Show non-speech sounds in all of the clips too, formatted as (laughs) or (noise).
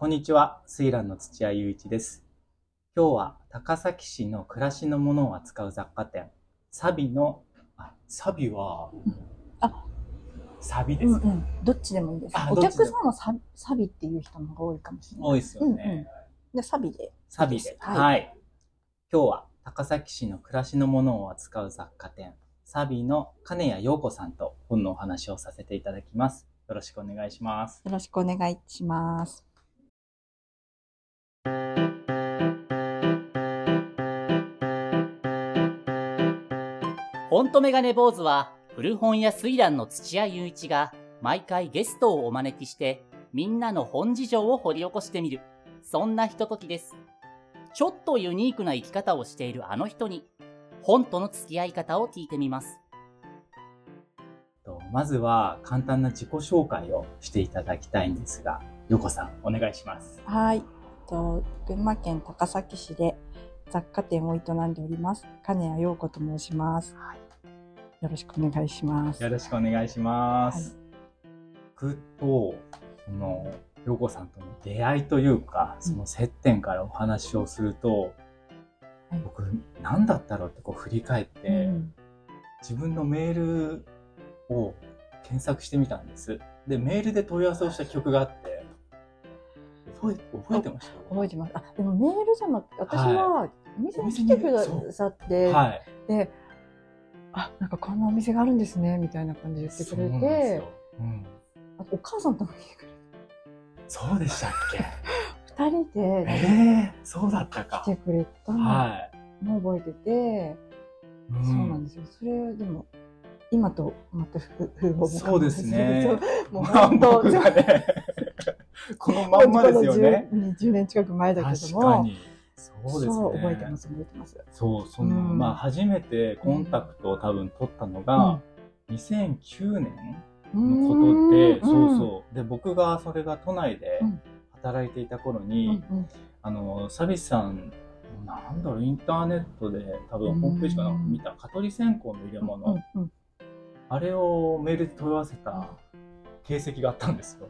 こんにちは、スイランの土屋雄一です。今日は高崎市の暮らしのものを扱う雑貨店、サビの、あ、サビは、あサビですか、うんうん、どっちでもいいですあ。お客さんはササビっていう人の方が多いかもしれない。多いですよね。で、サビで。サビで。はいはい。今日は高崎市の暮らしのものを扱う雑貨店、サビの金谷陽子さんと本のお話をさせていただきます。よろしくお願いします。よろしくお願いします。フォントメガネ坊主は古本屋水蘭の土屋雄一が毎回ゲストをお招きしてみんなの本事情を掘り起こしてみるそんなひとときですちょっとユニークな生き方をしているあの人に本との付き合い方を聞いてみますとまずは簡単な自己紹介をしていただきたいんですが、陽子さん、お願いします。はい。と群馬県高崎市で雑貨店を営んでおります。金谷陽子と申します。よろしくお願いします。よろしくお願いします。僕と、その、陽子さんとの出会いというか、その接点からお話をすると、はい僕、何だったろうってこう振り返って、うん自分のメールを検索してみたんです。で、メールで問い合わせをした曲があって、覚え覚えてました？覚えてます。あ、でもメールじゃなくて、私はお店に来てくださって、はい。で、あ、なんかこんなお店があるんですね、みたいな感じで言ってくれてよ、うん。あとお母さんとも来てくれて、そうでしたっけ？(laughs) 二人でええそうだったか来。てくれたのはい。も覚えてて、うんそうなんですよ。それでも、今とまた風風貌もそうですね (laughs) もうまあ本当、僕がね、(laughs) このまんまですよね。この10 20年近く前だけ確ども、かに。そうですね。そう覚えてます、覚えてます。そう、その、うんまあ、初めてコンタクトを多分取ったのが、2009年のことで、そうそう。で、僕がそれが都内でうん働いていた頃うん。に、うんあの、サビスさん、なんだろう、インターネットで多分ホームページかなんか見た、蚊取り線香の入れ物、うんうんあれをメールで問い合わせた形跡があったんですよ。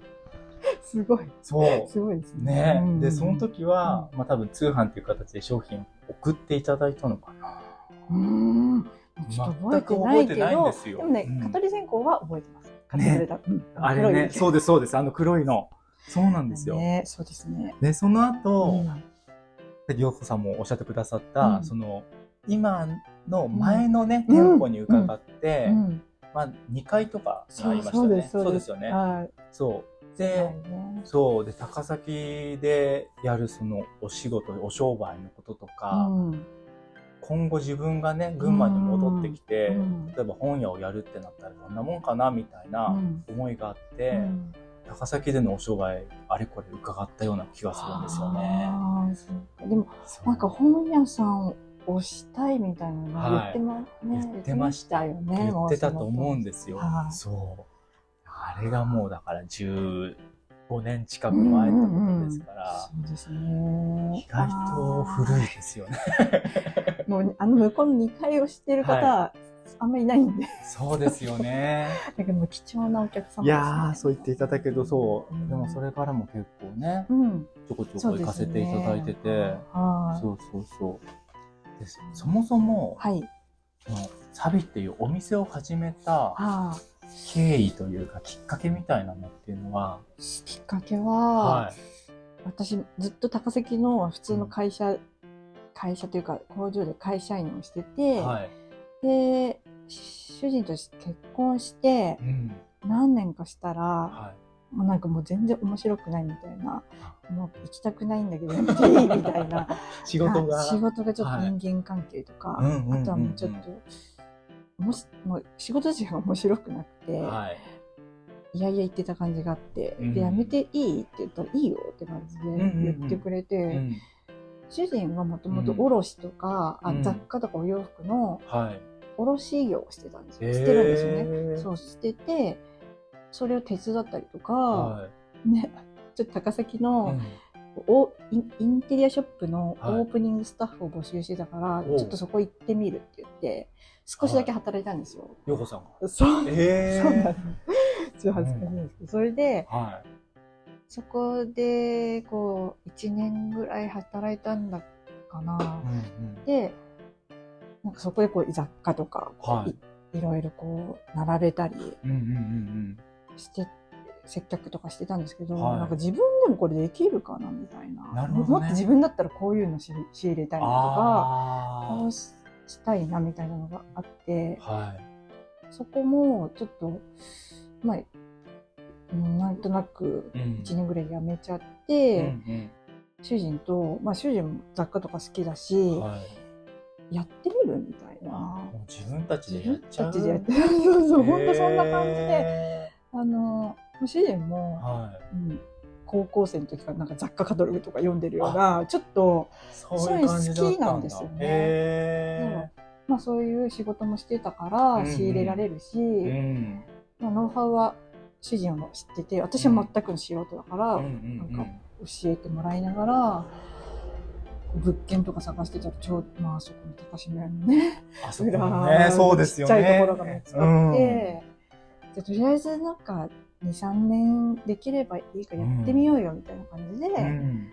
すごい、そう。すごいですね。ね、うんで、その時は、まあ多分通販っていう形で商品送っていただいたのかな。うーん。ちょっと覚えてないけ全く覚えてないんど、ですよでもねうん、蚊取り線香は覚えてます。買ってくれた。うんあれね、そうです、そうです。あの黒いの。そうなんですよ。ね、そうですね。で、その後、うんりょうこさんもおっしゃってくださった、うんその、今の前のね、うん店舗に伺って、うんまあ2階とかにありましたね。そうです、そうですよね。はい。そう。はいで、ねそう。で、高崎でやるそのお仕事、お商売のこととか、うん今後自分がね、群馬に戻ってきて、うん例えば本屋をやるってなったらどんなもんかなみたいなうん思いがあって、うん高崎でのお商売、あれこれ伺ったような気がするんですよね。でも、なんか本屋さんをしたいみたいなの言ってま,、ね、言ってました言ってましたよね。言ってたと思うんでですよ。はいそう。あれがもうだから15年近く前ってことですから、そうですね。意外と古いですよね。い。(laughs) もう、あの向こうの2階を知ってる方、はあんまりいないんで。そうですよね。だけども貴重なお客様です、ね。いやー、そう言っていただけど、そう。うんでもそれからも結構ね、うん。ちょこちょこ行かせていただいてて、はい。そうそうそう。でそもそも、はい。サビっていうお店を始めたあ経緯というかきっかけみたいなのっていうのは、ーきっかけは、は私ずっと高崎の普通の会社、会社というか工場で会社員をしてい。て、はい。で、主人と結婚してうん。何年かしたら、はもうなんかもう全然面白くないみたいな、もう行きたくないんだけどやめていいみたいな。い。(laughs) 仕事が。はい仕事がちょっとはい人間関係とか、うんうんうんうんあとはもうちょっと、もし、もう仕事自体が面白くなくて、はい。いやいや言ってた感じがあって、うんで、やめていいって言ったらいいよって感じで言ってくれて、うん。主人がもともと卸とか、うんあ雑貨とかお洋服のはい。卸業をしてたんですよ。してるんですよね。ねそうしてて、それを手伝ったりとか、はい。ね、(laughs) ちょっと高崎うの、んおインテリアショップのオはいープニングスタッフを募集してたから、おうちょっとそこ行ってみるって言って、少しだけ働いたんですよ。ようこさんが。そう。えそうなんです。ちょっと恥ずかしいんですけど、それで、はそこで、こう、1年ぐらい働いたんだかな。うんで、なんかそこでこう、雑貨とか、はいいいろいろこう、並べたりうんうんうんして、接客とかしてたんですけど、はいなんか自分でもこれできるかなみたいな。なるほどねもっと自分だったらこういうの仕仕入れたいなとか、あこうししたいなみたいなのがあって、あはい。そこもちょっと、まあ、うんなんとなくうん。1年ぐらい辞めちゃっうんて、主人と、まあ主人も雑貨とか好きだし、うんはい。やってみるみたいな。自分たち自分でやっちゃう？たちでやってる。(laughs) そうそう、本当そんな感じで、へあの、主人ーも、はい。うん高校生の時からなんか雑貨カタログとか読んでるような、ちょっと、そういう好きなんですよね。へまあそういう仕事もしてたから仕入れられるし、ーうん。まあ、ノウハウは主人も知ってて、私は全くの素人だから、うん。うんなんか教えてもらいながら、物件とか探してたら、ちょまあそこの高島屋のね、あそこ裏もねそうですよねちっちゃいところが見つかうんって、じゃあとりあえずなんか2、3年できればいいからやってみようよみたいな感じでうん。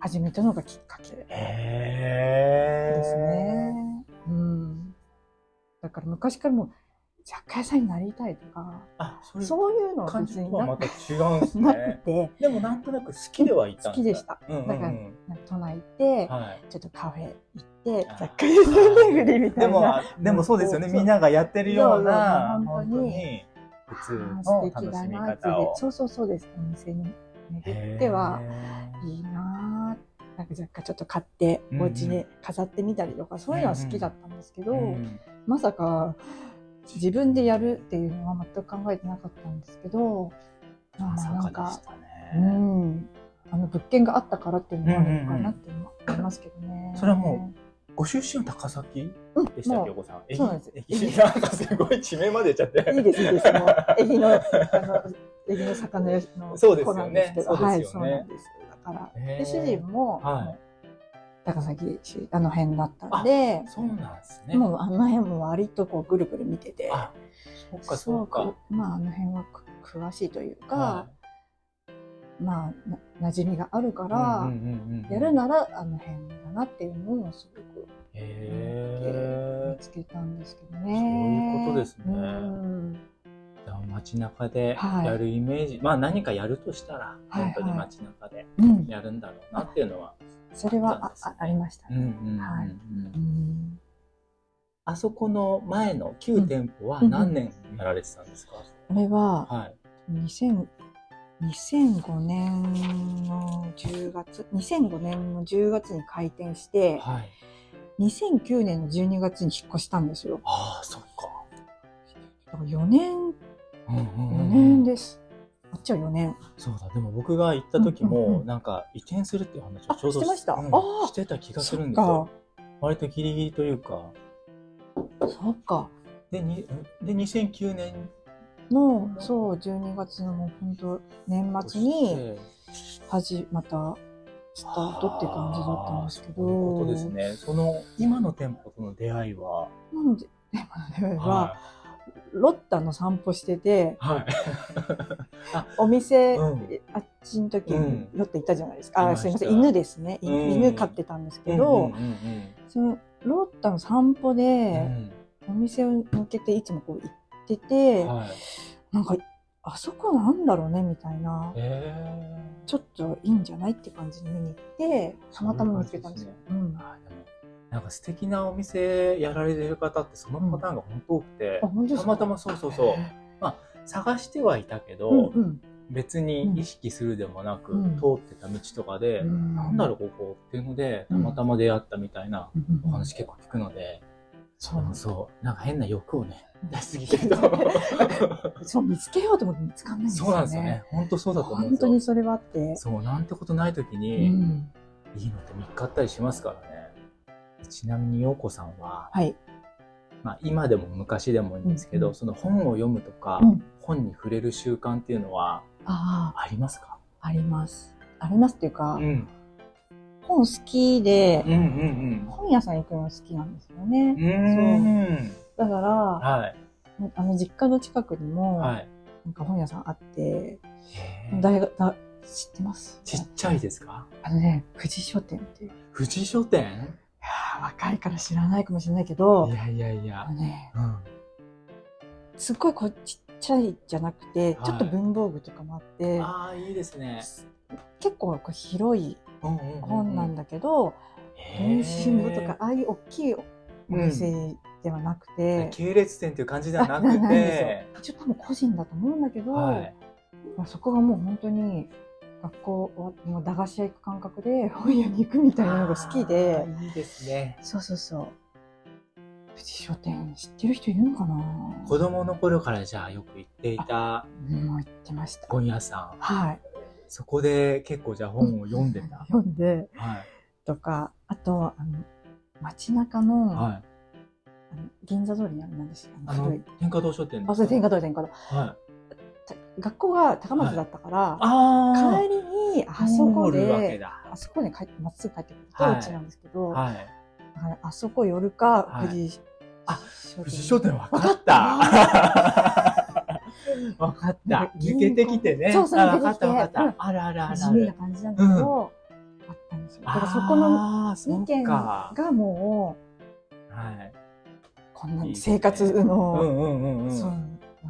始めたのがきっかけですね。うん。だから昔からもう雑貨屋さんになりたいとか、あそういうそういうのは感別になじとはまた違うんですね。(laughs) て、でもなんとなく好きではいたん好きでした。うんうんうん。だから都内行って、はい。ちょっとカフェ行ってあ、雑貨屋さん巡りみたいな。でもあでもそうですよね。みんながやってるような本当に本当に普通あーの素敵だ楽しみなって方をそうそうそうです。お店に巡っては、いいなぁ。なんか雑貨ちょっと買って、うんうんお家に飾ってみたりとか、そういうのは好きだったんですけど、うんまさか自分でやるっていうのは全く考えてなかったんですけど、まさなんかかでし、たうねん、あの物件があったからっていうのもあるのかなって思いますけどね。それはもご出身は高崎？うん、でしたっけ、もお子さん。そうなんです駅駅なんかすごい地名まで言っちゃって。ういいです、いいです。もう、(laughs) 駅の、あの、駅の魚屋のそうですよね子なんですけど、そうですよねはい、そうなんです。だから、主人も、はい高崎市、あの辺だったんで、そうなんですね。もうあの辺も割とこうぐるぐる見てて、あ、そっかそっか。まああの辺はく詳しいというか、はまあな馴染みがあるかいら、うんうんうんうんやるならあの辺だなっていうのをすごくへ見つけたんですけどそうね。いうことですね。うん。ーじゃあ街中ではい。やるイメージ、まあ何かやるとしたら、はい本当に街中でうん、やるんだろうなっていうのは。それはああありましたうんうんね。うんうん。はい。うん。あそこの前の旧店舗はうん何年やられてたんですか、これははい。2000 2005年の10月、2005年の10月に開店して、はい。2009年の12月に引っ越したんですよ。ああ、そっか。だから4年、うんうん4うん年です。あっちは4年。そうだ、でも僕が行った時も、うんうんうんなんか移転するっていう話をあちょうどしてました？うんしてた気がするんですよか。。割とギリギリというか。そっか。で、にで2009年の、そう、12月のもう本当年末に、始またスタートって感じだったんですけど。そうですね。その今の店舗との出会いは、今の出会いは、はロッタの散歩してて、い。はい。お店、うんあっちの時にうんロッタいたじゃないですか。あ、すいません、犬ですね。いうん犬飼ってたんですけうんど、そのロッタの散歩うで、んお店を抜けていつもこう行ってて、はい。なんか、あそこなんだろうねみたいな、へちょっといいんじゃないって感じに見に行って、たまたま見つけたんですよ。ーうなんか素敵なお店やられてる方ってそのパターンが本当多くて、あ、本当ですか？たまたまそうそうそう。探してはいたけど、うんうん。別に意識するでもなく、うん。通ってた道とかで、うん。なんだろうここっていうので、うん。たまたま出会ったみたいなうん。お話結構聞くので、そうなんそう、なんか変な欲をね、出しすぎてると。(laughs) そう、見つけようと思って見つかんないんですよね。そうなんですよね。本当そうだと思うん本。当にそれはあって。そう、なんてことない時うに、ん。いいのって見つかったりしますからね。ちなみに、陽子さんは、はい。まあ、今でも昔でもいいんですけど、うんその本を読むとか、うん本に触れる習慣っていうのはあありますか？あ、あります。ありますっていうか、ん。本好きでうん、うん本屋さん行くの好きなんですようん。ね。うん。だから、はい。あの実家の近くにも、はい。なんか本屋さんあって、大学だ知ってます？ちっちゃいですか？あのね、富士書店っていう。い富士書店？やー若いから知らないかもしれないけどい、やいやいあやの。ね、うん。すっごいこうちっちゃいじゃなくて、はいちょっと文房具とかもあって、ああ、いいですね。結構こう広いうんうんうんうん本なんだけど、電子部とか、ああいう大きいお店ではなくて、系列店っていう感じではなくて、(laughs) 一応多分個人だと思うんだけど、はい。まあ、そこがもう本当に学校はもう駄菓子屋行く感覚で本屋に行くみたいなのが好きで。いいですね。そうそうそう。富士書店知ってる人いるのかな？子供の頃からじゃあよく行っていたうんもう行ってました。本屋さん。はいそこで結構じゃあ本を読んでた。読んではい。とかあとあの街中の,、はい。あの銀座通りにあるなんですよあの天下堂書店あそれ天下通り天下通りはい。た学校が高松だったから、あ帰りにあそこでだ。あそこに帰ってまっすぐ帰ってくるとはいうちなんですけど、はい。だからあそこ寄るか、はい富士あ書富士書店。分かった (laughs) 分かった抜けてきてね。そうそうあ抜けてきて分かった分かうんった。あるあるある地。味な感じなんだけど、あったんですよ。だからそこのあーそ2軒っか。がもう、はい。こんないいですね生活うの。そう、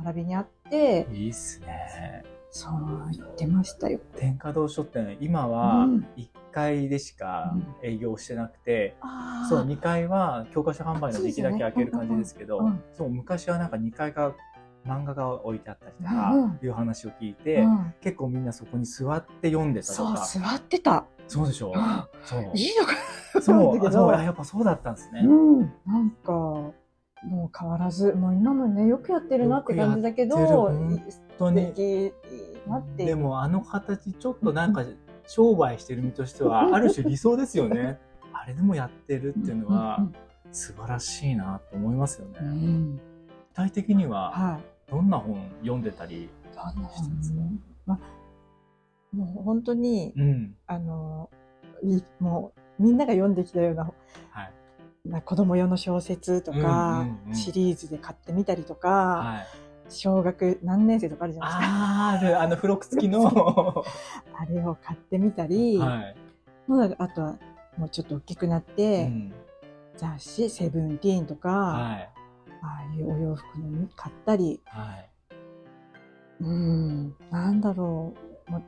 並びにあって、いいっすね。そう言ってましたよ。天下堂書店、今はうん1階でしか営業してなくて、あそう、2階は教科書販売の時期だけ開ける感じですけど、そう、昔はなんか2階が漫画が置いてあったりとうんかうん、いう話を聞いて、うん結構みんなそこに座って読んでたとそう、か。座ってた。そうでしょ？うんそう。いいのかそう、(laughs) そう、あやっぱそうだったんですね。うん、なんか、もう変わらず、もう今もね、よくやってるなって感じだけど、本当にでもあの形ちょっとなんか商売してる身としてはある種理想ですよね。(laughs) あれでもやってるっていうのは素晴らしいなと思いますよね。うんうんうん具体的にははい。どんな本読んでたり、してますか？まあ、もう本当に、うん、あの、いもう、みんなが読んできたような、はい、な子供用の小説とか、うんうんうんシリーズで買ってみたりとか、はい。小学何年生とかあるじゃないですか。ある、あの付録付きの。は (laughs) あれを買ってみたり、い。まあ、あとはもうちょっと大きくなって、うん雑誌、セブンティーンとか、はい。ああいうお洋服の買ったり、はい。うん、なんだろう。もう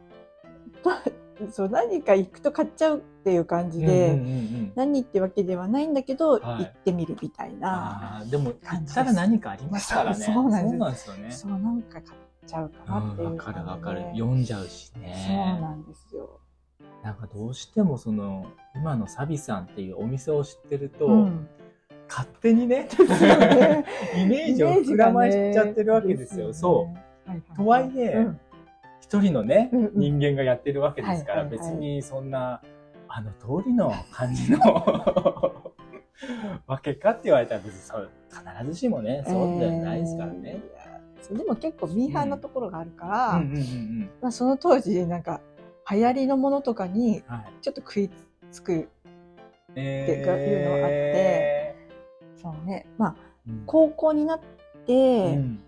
(laughs) そう、何か行くと買っちゃうっていう感じで、うんうんうんうん何ってわけではないんだけど、はい行ってみるみたいな。でも、行ったら何かありますからね。(laughs) そうなんですよね。そう、なんか買っちゃうかなっていうかるわかる読んじゃうしそうね。なんですよ。なんかどうしてもその、今のサビさんっていうお店を知ってると、うん勝手にね、ね (laughs) イメージを膨らましちゃってるわけですよ。そう。う。はいとはいえうん一人のね、うんうん人間がやってるわけですから、はいはいはい別にそんな、あの通りの感じの (laughs) わけかって言われたら別にそう、必ずしもね、そうじゃないですからね。えーでも結構ミーハーなところがあるから、うんうんうんうん。まあ、その当時なんか流行りのものとかにはい。ちょっと食いつくえっていうのがあってそうねまあうん高校になって、うん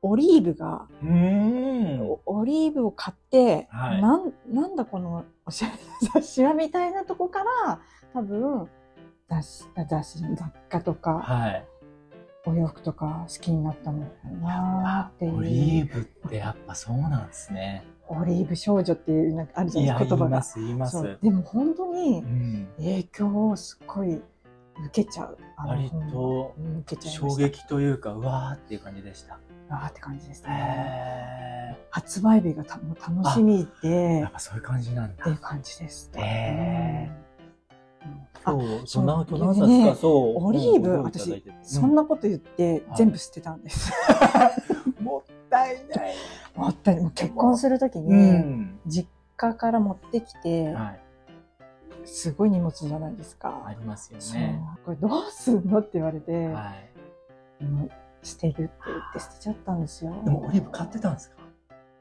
オリーブが、オリーブを買って、はいなんなんだこのおしゃれな雑誌はみたいなとこから多分雑誌雑誌雑貨とかはい。お洋服とか好きになったのかなっていうオリーブってやっぱそうなんですね。オリーブ少女っていうなんかあるじゃないですか言葉が。言います、言います。そうでも本当にうん。影響をすっごい受けちゃう。割本と衝。撃というか、うわーっていう感じでした。あーって感じですね。へ発売日がた楽しみーでやっぱそういう感じなんだってい。う感じです。へうんうんあ今日、そそうの、今日何で冊か、ねそう。オリーブうんご用意いただいててそんなこと言ってはい全部捨てたんです。(laughs) うん (laughs) もったいない。もったいない結婚するときうにん。実家から持ってきてはい。すごい荷物じゃないですあか。りますよね。これどうすんのって言われて、はい。もう捨てるって言って捨てちゃったんですよ。でもオリーブ買ってたんですか？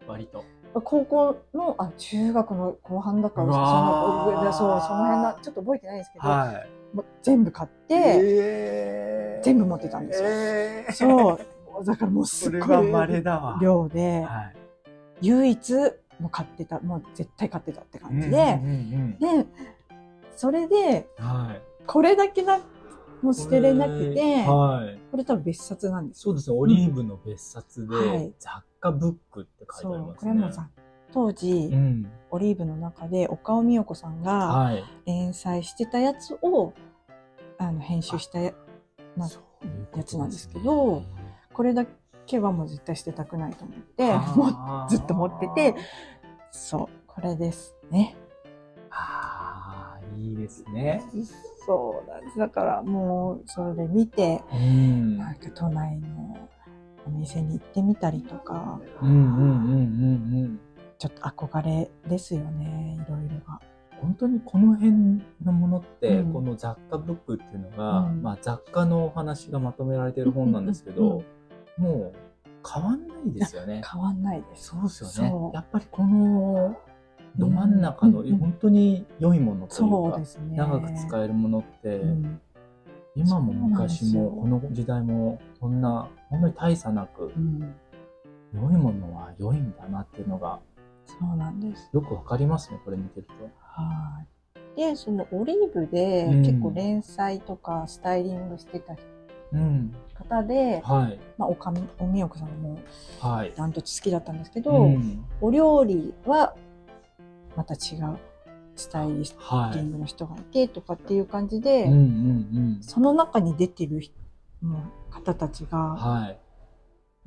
割と。高校の、あ、中学の後半だから、うその、でそう、その辺な、ちょっと覚えてないんですけど、はい。もう全部買って、えー全部持ってたんですよえーそう、だからもうすごはい。量で、はい。唯一もう買ってたもう絶対買ってたって感じうんで、うんうんでそれでうんはい。これだけなもう捨てれなくて、はい。これ多分別冊なんですよそうですね、オリーブの別冊で、はい雑貨ブックって書いてありますね。これもさ当時、うん。オリーブの中で岡尾美代子さんがはい。連載してたやつをあの編集したやまあそういうことやつなんですけどこれだけはもう絶対捨てたくないと思ってあ (laughs) もうーずっと持っててそうこれですねああ、いいですね。そうなんですだからもうそれで見てうん。なんか都内のお店に行ってみたりとかうんうんうんうんうん。ちょっと憧れですよねいろいろが。本当にこの辺のものって、うんこの雑貨ブックっていうのが、うんまあ、雑貨のお話がまとめられてる本なんですけど、もう変わんないですよね。変わんないです。そうですよねやっぱりこのど真ん中の、うんうん本当に良いものといそううか、ね。長く使えるものって、うん今も昔もこの時代もそんな本当に大差なくうん、良いものは良いんだなっていうのがそうなんです。よくわかりますねこれ見てると。はい。で、そのオリーブでうん結構連載とかスタイリングしてたうん、方で、はいまあ、おかみ、おみよこさんもはい。ダントツ好きだったんですけど、うんお料理はまた違うスタイリスはい。ティングの人がいてとかっていう感じで、うんうんその中に出てる方たちうん。が、はい。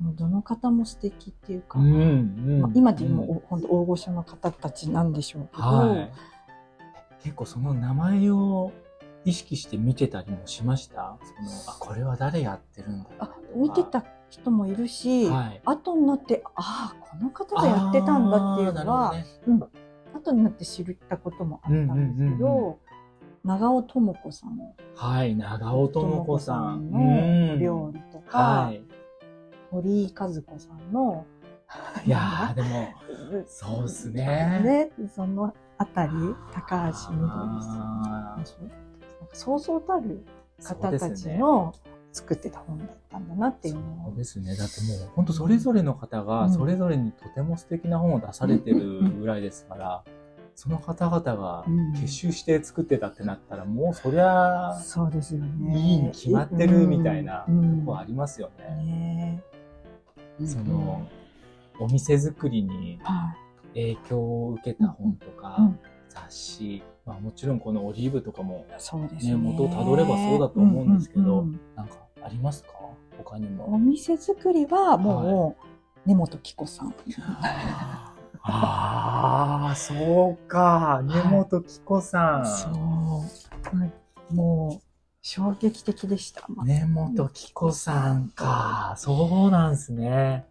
もうどの方も素敵っていうか、うんうんまあ、今でもうんう本当大御所の方たちなんでしょうけど、はい。結構その名前を意識して見てたりもしました？そのあ、これは誰やってるんだあ見てた人もいるし、はい。後になってああこの方がやってたんだっていうのは、あーなるほどね後になって知ったこともあったんですけど、うんうんうん長尾智子さんはい。長尾智子さん。のお料理とか、はい。堀井和子さんのいやー、でも、そうっすね。ねそのあたり高橋みどりさんそうそうたる方たちそうですねの作ってた本だったんだなっていうそうですね。だってもう、本当それぞれの方が、うん。それぞれにとても素敵な本を出されてるぐらいですから、その方々がうん結集して作ってたってなったら、もうそりゃ、そうですよね。いいに決まってるみたいなうん。とこありますよね。ねその、お店作りには影響を受けた本とか、うん。雑誌、まあもちろんこのオリーブとかもい、そうですね。ね元をたどればそうだと思うんですけどうんうんなんかありますか？他にうんおも。店作りはもう、根本紀子さん。ああ、そうか。根本紀子さん。そう。はいもう、衝撃的でした。まあ根本紀子さんか。そうなんすね。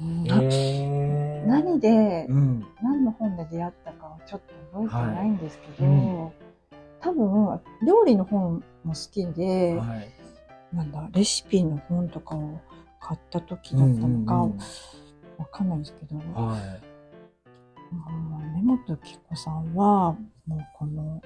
何で、うん。何の本で出会ったかはちょっと覚えてないんですけど、はいうん多分、料理の本も好きで、はい。なんだ、レシピの本とかを買った時だったのか、うんうんわかんないですけど、うんはい。うん根本紀子さんは、もうこの、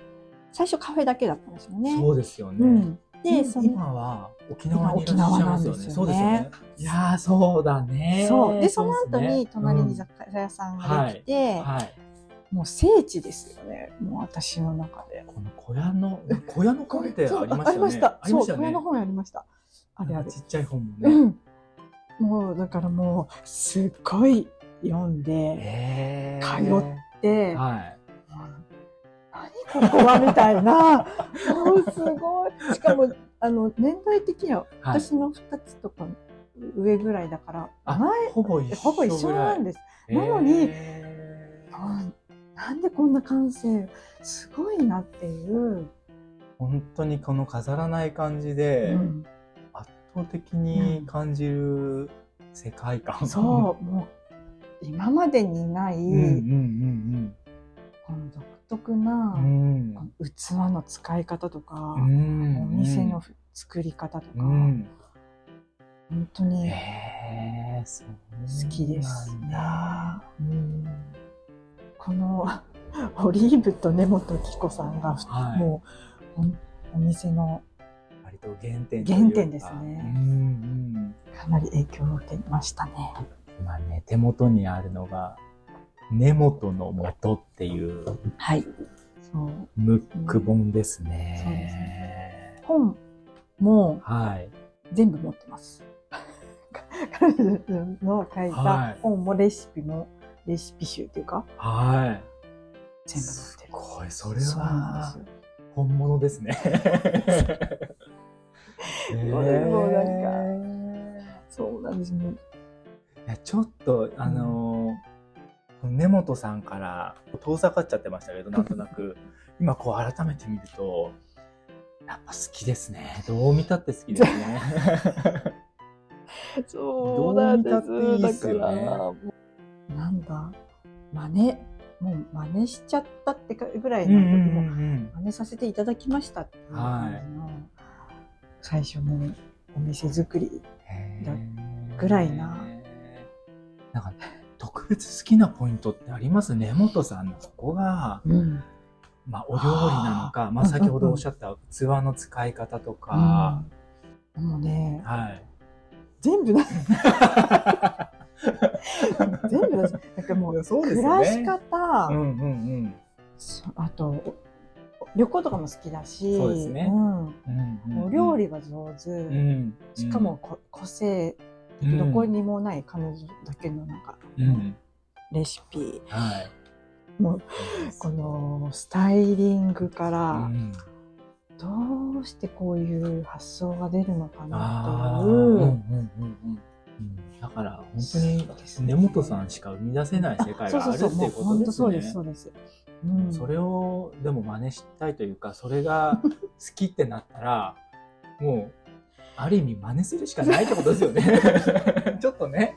最初カフェだけだったんですよね。そうですよね。うん。で、その、今は沖縄にいらっしゃいますよね。今沖縄なんですよねそうですよね。いやー、そうだね。そう。で、その後に隣に雑貨屋さんができて、うんはい。もう聖地ですよね。もう私の中で。この小屋の、小屋の本って (laughs) ありました。ありました。そう、小屋の。本ありました。あれあるち。っちゃい本もね。うん。もう、だからもう、すっごい読んで、へ通で、はい。何ここはみたいな。もうすごい。しかも、あの、年代的にははい私の二つとか上ぐらいだから、あ前、ほぼ一緒ほぼ一緒なんです。なのになんでこんな感性、すごいなっていう。本当にこの飾らない感じで、うん圧倒的に感じる世界観。そう、もう、今までにない、うんうんうんうん。この器の使い方とか、うん。お店の作り方とか、うん。本当に好きですこの (laughs) オリーブと根本紀子さんが、はいもうお店の割と原点原点ですねうんうん。かなり影響を受けましたね。今ね、手元にあるのが、根元の元っていうはい。そう。ムック本ですね。そうですね本もはい。全部持ってます。彼女の書いはいた本もレシピも、レシピ集っていうか、はい。全部持ってる。すごい、それは。本物ですね。えこれもなんかそうなんですね。いやちょっとあのー根本さんから遠ざかっちゃってましたけどなんとなく。(laughs) 今こう改めて見るとやっぱ好きですね。どう見たって好きですね。(laughs) そうなんです。どう見たっていいっすよね。だから、なんだ、真似、もう真似しちゃったってかぐらいの時も、ん真似させていただきましたっていう感じの、最初のお店作り。だぐらいな。なんか特別好きなポイントってあります根本さんのここが、うん。まあ、お料理なのかまあ、先ほどおっしゃった器の使い方とか、うん、もうね、はい。全部だ。(laughs) 全部だ。なんかもう、暮らし方、うんうんうん。そあと、旅行とかも好きだし、そうですね。うん。うんうんお料理は上手、うん。しかもこ個性どこにもない彼女だけのなんか、うん。レシピ、はい。もうこのスタイリングから、うん。どうしてこういう発想が出るのかなあーっていう、うんうんうんうんうん。だから本当に根本さんしか生み出せない世界があるっていうことですね。そうです、そうです。うん、それをでも真似したいというかそれが好きってなったらもうある意味真似するしかないってことですよね。(laughs) ちょっとね。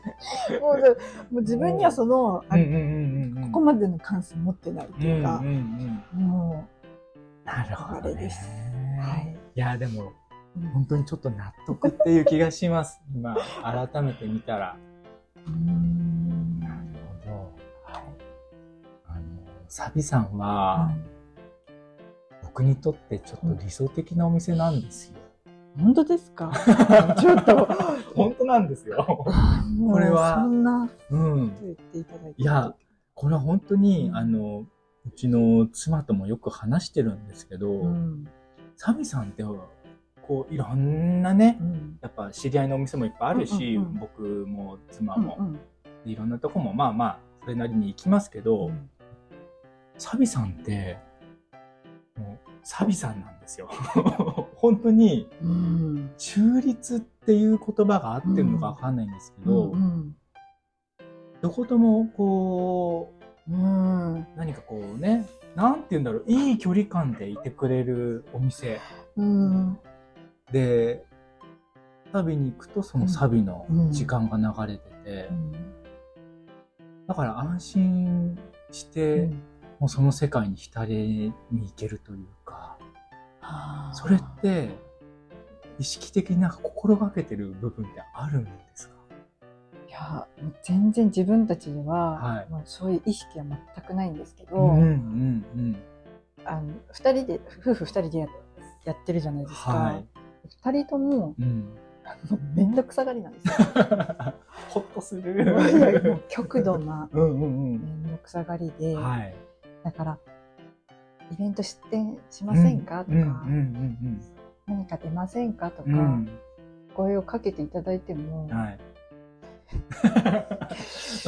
もうもう自分にはその、あうんうんうんうんここまでの感性持ってないっていうか。うん、うんうんもなるほどね。ですはい。いやでも本当にちょっと納得っていう気がします。今改めて見たら。うん。なるほど。はい。あのサビさんは、僕にとってちょっと理想的なお店なんですよ。本当ですか？(laughs) ちょっと、本当なんですよ。これはそんなうんこと。言っていただいて。いや、これは本当に、うんあの、うちの妻ともよく話してるんですけど、うん。サビさんって、こう、いろんなねう、ん。やっぱ知り合いのお店もいっぱいあるし、うんうんうん僕も妻も、うんうんいろんなとこもまあまあ、それなりに行きますけど、サビさんって、もう、サビさんなんですよ。本当に、うん。中立っていう言葉が合ってるのかわかんないんですけど、うん。どこともこうん。う、何かこうね、なんて言うんだろう、いい距離感でいてくれるお店うん。で、サビに行くとそのサビの時間が流れてて、だから安心して、もうその世界に浸りに行けるというか、それって意識的になんか心がけてる部分ってあるんですか？いや、もう全然自分たちでは、はいもうそういう意識は全くないんですけど、うんうんあの二人で、夫婦二人でややってるじゃないですか。はい二人とも、うん。(laughs) めんどくさがりなんですよ。(laughs) ほっとすもる。う極度なめんどくさがりで。だから、イベント出店しませんか、とか、何か出ませんか？とか。声をかけていただいても、(laughs) うん。はい。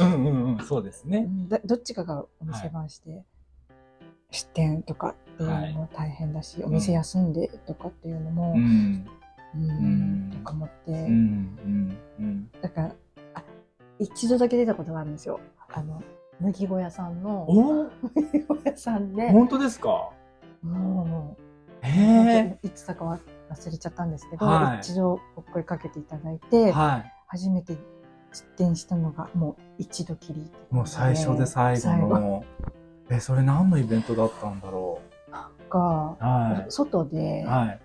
うんうんうん。そうですうね。どっちかがお店番して、出店とかっていうのも大変だし、お店休んでとかっていうのも、うん。うんうんとか思って、うんうんうん。だからあ一度だけ出たことがあるんですよ。あの麦小屋さんのお麦小屋さんで、本当ですか？もう、へいつだかは忘れちゃったんですけど、はい一度お声かけていただいて、え。はい。初めて出店したのがもう一度きりもう最初で最後の。え、それ何のイベントだったんだろが、う？は外で、い。はい。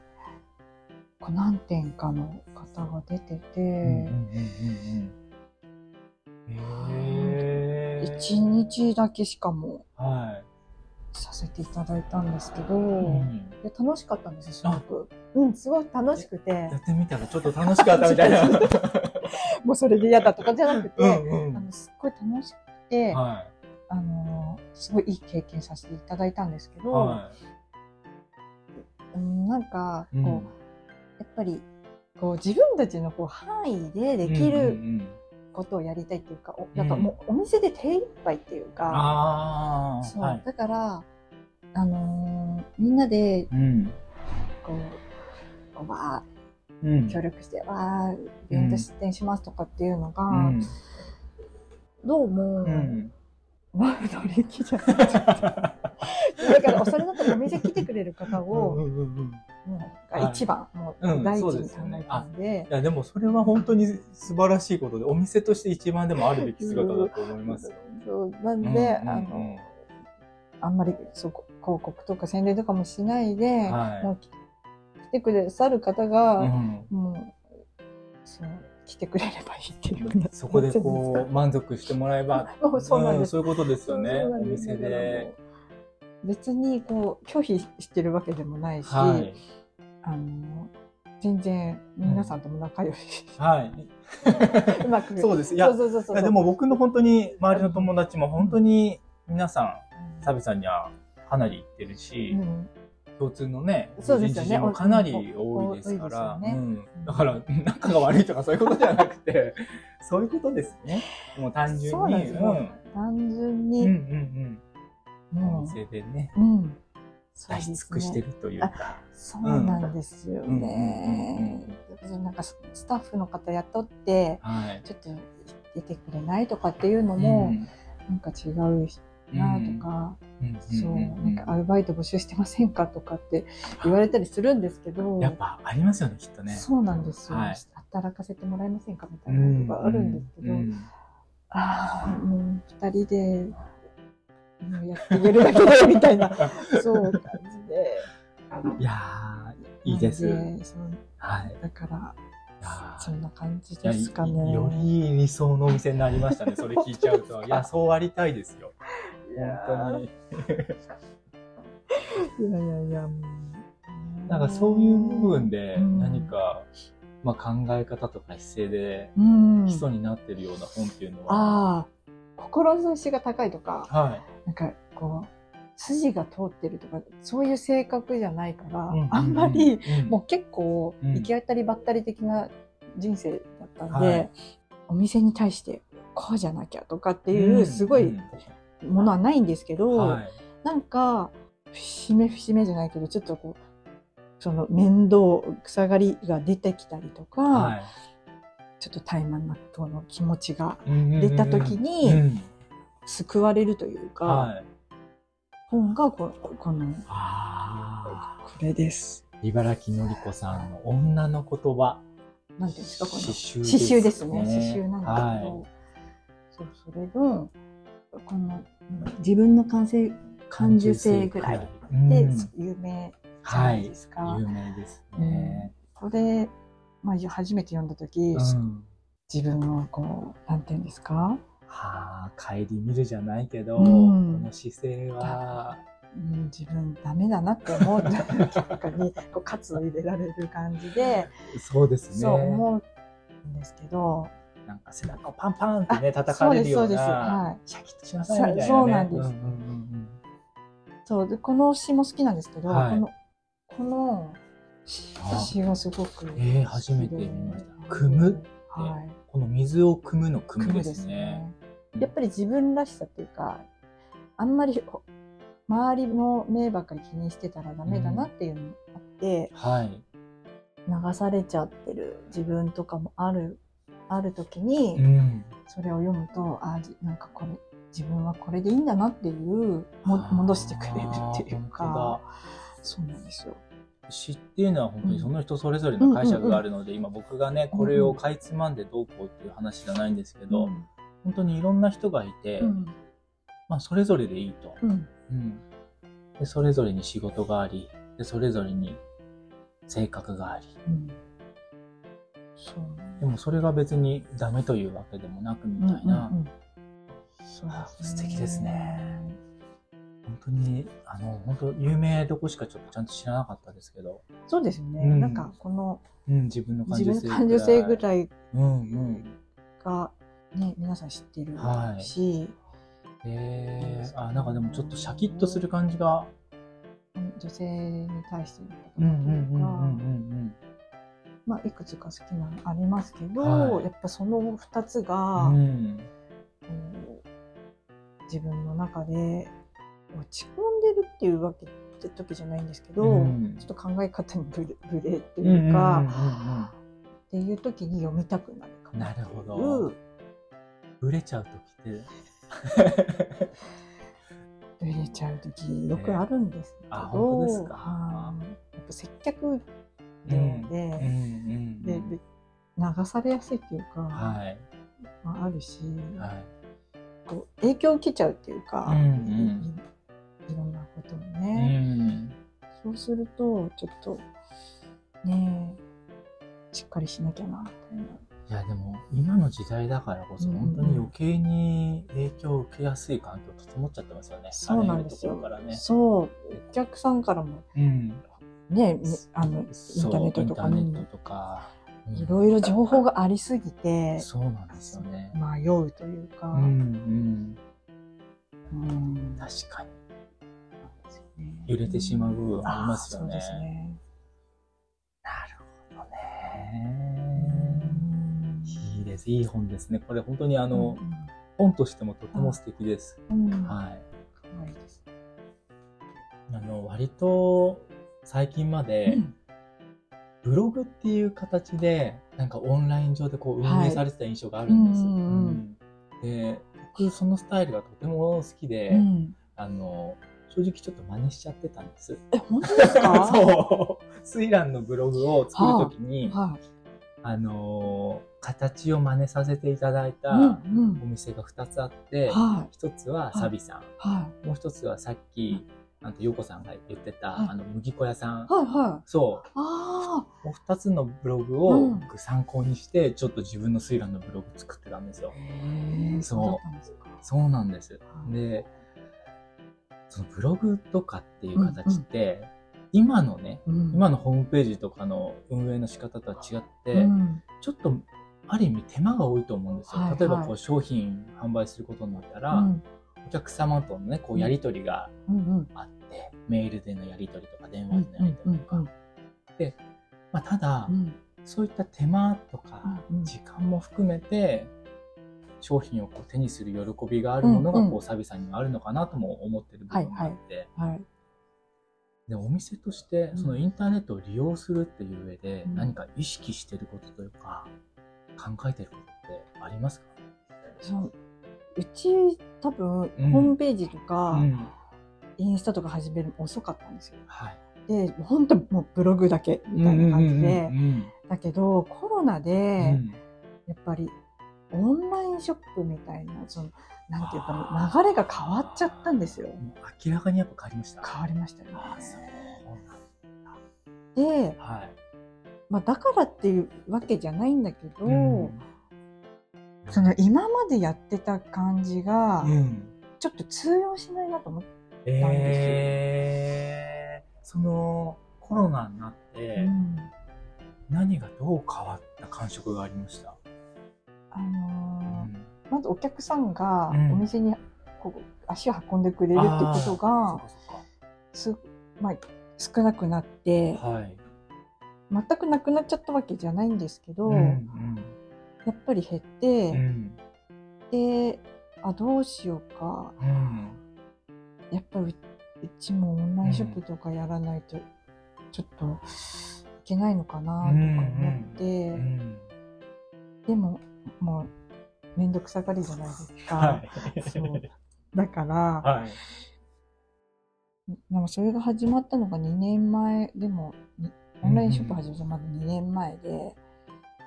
こう何点かの方が出てて、うんうんうんうんうん。へえ。一日だけしかもはさせていただいたんですけど、い。うんで楽しかったんですよ、すごく。うん、すごい楽しくてや、ってみたらちょっと楽しかったみたいな。(laughs) もうそれで嫌だとかじゃなくて、うんうんあのすっごい楽しくて、はあのすごいいい経験させていただいたんですけど、はい、うん、なんかこう、うん、やっぱりこう自分たちのこう範囲でできることをやりたいっていうか、うんうん、やっぱもうお店で手一杯っていうか、そう、はい、だからあのー、みんなで、こう、うわー、協力して、わあ、イベント出店しますとかっていうのが、どうも、(laughs) まあ、乗り気じゃない。(laughs) だから、それだとお店来てくれる方を、が一番、もう第一に考えたんで。いや、でもそれは本当に素晴らしいことで、お店として一番でもあるべき姿だと思います。そう、なんで、あの、あんまりそう広告とか宣伝とかもしないで、はい、もう来てくださる方が、うん、もうそう来てくれればいいっていうそこでこう (laughs) 満足してもらえば。(laughs) そうそういうことですよね。お店で別にこう拒否してるわけでもないし、はい、あの全然皆さんとも仲良し、うん、はい。うまく。そうです。いや、でも僕の本当に周りの友達も本当に皆さん、サビさんにはかなり行ってるし、うん、共通のね、そうですよね。もかなり多いですから、ねうん、だから仲が悪いとかそういうことじゃなくて、(laughs) そういうことですね。もう単純に。うん、単純に。うんうんうん。お店でね。うん。出し尽くしてるというか。そうなんですよね。なんかスタッフの方雇って、はい、ちょっと出てくれないとかっていうのも、なんか違うなとか、そう、なんかアルバイト募集してませんかとかって言われたりするんですけど。やっぱありますよね、きっとね。そうなんですよ。はい、働かせてもらえませんかみたいなことがあるんですけど、ああ、もう二人で、やっていけるだけだよみたいな、(laughs) そう感じで。いやー、いいです。はい。だから、そんな感じですかね。より理想のお店になりましたね。(laughs) それ聞いちゃうと。いや、そうありたいですよ。本当に。(laughs) いやいやいや、なんかそういう部分で何か、まあ、考え方とか姿勢で基礎になってるような本っていうのは。ああ、志が高いとか、はい、なんかこう、筋が通ってるとか、そういう性格じゃないから、うんあんまり、うん、もう結構、行き当たりばったり的な人生だったんで、はい、お店に対して、こうじゃなきゃとかっていう、すごいものはないんですけど、はい、なんか、節目節目じゃないけど、ちょっとこう、その面倒、草刈りが出てきたりとか、はい、ちょっと怠慢納豆の気持ちが出た時に、救われるというか、はい、本がここの、これです。茨城のりこさんの女の言葉。なんていうんですか、この。刺繍ですね。刺繍なんだけど、そう、それの、この自分の感性感受性ぐらいで有名じゃないですか。はい、有名ですね。うん、これ、まあ、初めて読んだ時、うん、自分をこうなんていうんですかはあ帰り見るじゃないけど、うん、この姿勢は。うん、自分ダメだなって思う中にこう喝を入れられる感じでそうですねそう思うんですけどなんか背中をパンパンってね、叩かれるような、そうです、はい。シャキッとしなさいみたいな、ね、そうなんです。そうで、この詩も好きなんですけど、はい、この、この詩がすごくえー、初めて見ました。組むはい。この水を汲むの汲むですね。やっぱり自分らしさっていうか、あんまり周りの目ばっかり気にしてたらダメだなっていうのもあって、うん、はい。流されちゃってる自分とかもあるある時に、それを読むと、あなんかこれ自分はこれでいいんだなっていうも戻してくれるっていうかそうなんですよ。詩っていうのは本当にその人それぞれの解釈があるので、今僕がねこれをかいつまんでどうこうっていう話じゃないんですけど、うん、本当にいろんな人がいて、うん、まあそれぞれでいいと、うん、でそれぞれに仕事がありでそれぞれに性格があり、そうでもそれが別にダメというわけでもなくみたいな。そう素敵ですね。本当に、あの、本当有名どこしかちょっとちゃんと知らなかったですけど。そうですね。うん、なんか、この、うん、自分の感受性。感受性ぐらいが、ね、皆さん知ってるし、はい、へえあなんかでもちょっとシャキッとする感じが。女性に対しての言葉というか。まあいくつか好きなのありますけど、はい、やっぱその2つが、うん、自分の中で落ち込んでるっていうわけって時じゃないんですけど、うん、ちょっと考え方にブレブレっていうか、っていう時に読みたくなるかななるほど。ブレちゃう時って。(laughs) ブレちゃう時よくあるんですけど、えー、あ本当ですか？やっぱ接客業で,、うん。でで流されやすいっていうか、はい、まあ、あるし、はい、こう影響を受けちゃうっていうか、うんうん。いろんなことをね、そうするとちょっとねしっかりしなきゃなみたいな。いやでも今の時代だからこそ本当に余計に影響を受けやすい環境整っちゃってますよね。そうなんですよ。ね、そうお客さんからも、うん、ねあのインターネットとか、ね、インターネットとか。いろいろ情報がありすぎて、そうなんですよね。迷うというか。うん、うん、うん、確かに。揺れてしまう部分ありますよね。ね。なるほどね。いいです。いい本ですね。これ本当にあの、うん、本としてもとても素敵です。うん、はい。かわいいです。あの、割と最近まで、ブログっていう形で、なんかオンライン上でこう運営されてた印象があるんです。はい、で、僕そのスタイルがとても好きで、あの、正直ちょっと真似しちゃってたんです。え、本当ですか？(laughs) そう。スイランのブログを作るときに、はあはあ、あのー、形を真似させていただいたお店が2つあって、うんうん、1つはサビさん、はい、もう1つはさっき、あと、ヨコさんが言ってた、はい、あの、麦粉屋さん。はいはい。そう。ああ。もう二つのブログを参考にして、ちょっと自分のスイランのブログ作ってたんですよ。へえ。そう。そうなんです。で、そのブログとかっていう形って、うんうん、今のね、うん、今のホームページとかの運営の仕方とは違って、うん、ちょっとある意味手間が多いと思うんですよ。はいはい、例えばこう商品販売することになったら、うん、お客様とのね、こうやり取りがあって、メールでのやり取りとか電話でのやり取りとか。で、まあ、ただ、そういった手間とか時間も含めて、商品をこう手にする喜びがあるものがこうサビさんにはあるのかなとも思ってる部分があって、はいはい、でお店としてそのインターネットを利用するっていう上で何か意識してることというか考えてることってありますかそううち多分、ホームページとか、うん、インスタとか始めるの遅かったんですよ。はい、で本当もうブログだけみたいな感じで、だけどコロナで、やっぱりオンラインショップみたいな、その、なんていうか、流れが変わっちゃったんですよ。明らかにやっぱ変わりました変わりましたよね。で、はい、まあ、だからっていうわけじゃないんだけど、うん、その今までやってた感じが、ちょっと通用しないなと思ったんですよ。えー、そのコロナになって、うん、何がどう変わった感触がありました？あのー、まずお客さんがお店にこう足を運んでくれるってことが、すまあ、少なくなって、はい、全くなくなっちゃったわけじゃないんですけど、うんうん、やっぱり減って、うん、であどうしようか、うん、やっぱりうちもオンラインショップとかやらないとちょっといけないのかなとか思って、うんうん、でももう、めんどくさがりじゃないですか。はい、そう。だから、はい、なんかそれが始まったのが2年前でも、オンラインショップ始めたまだ2年前で、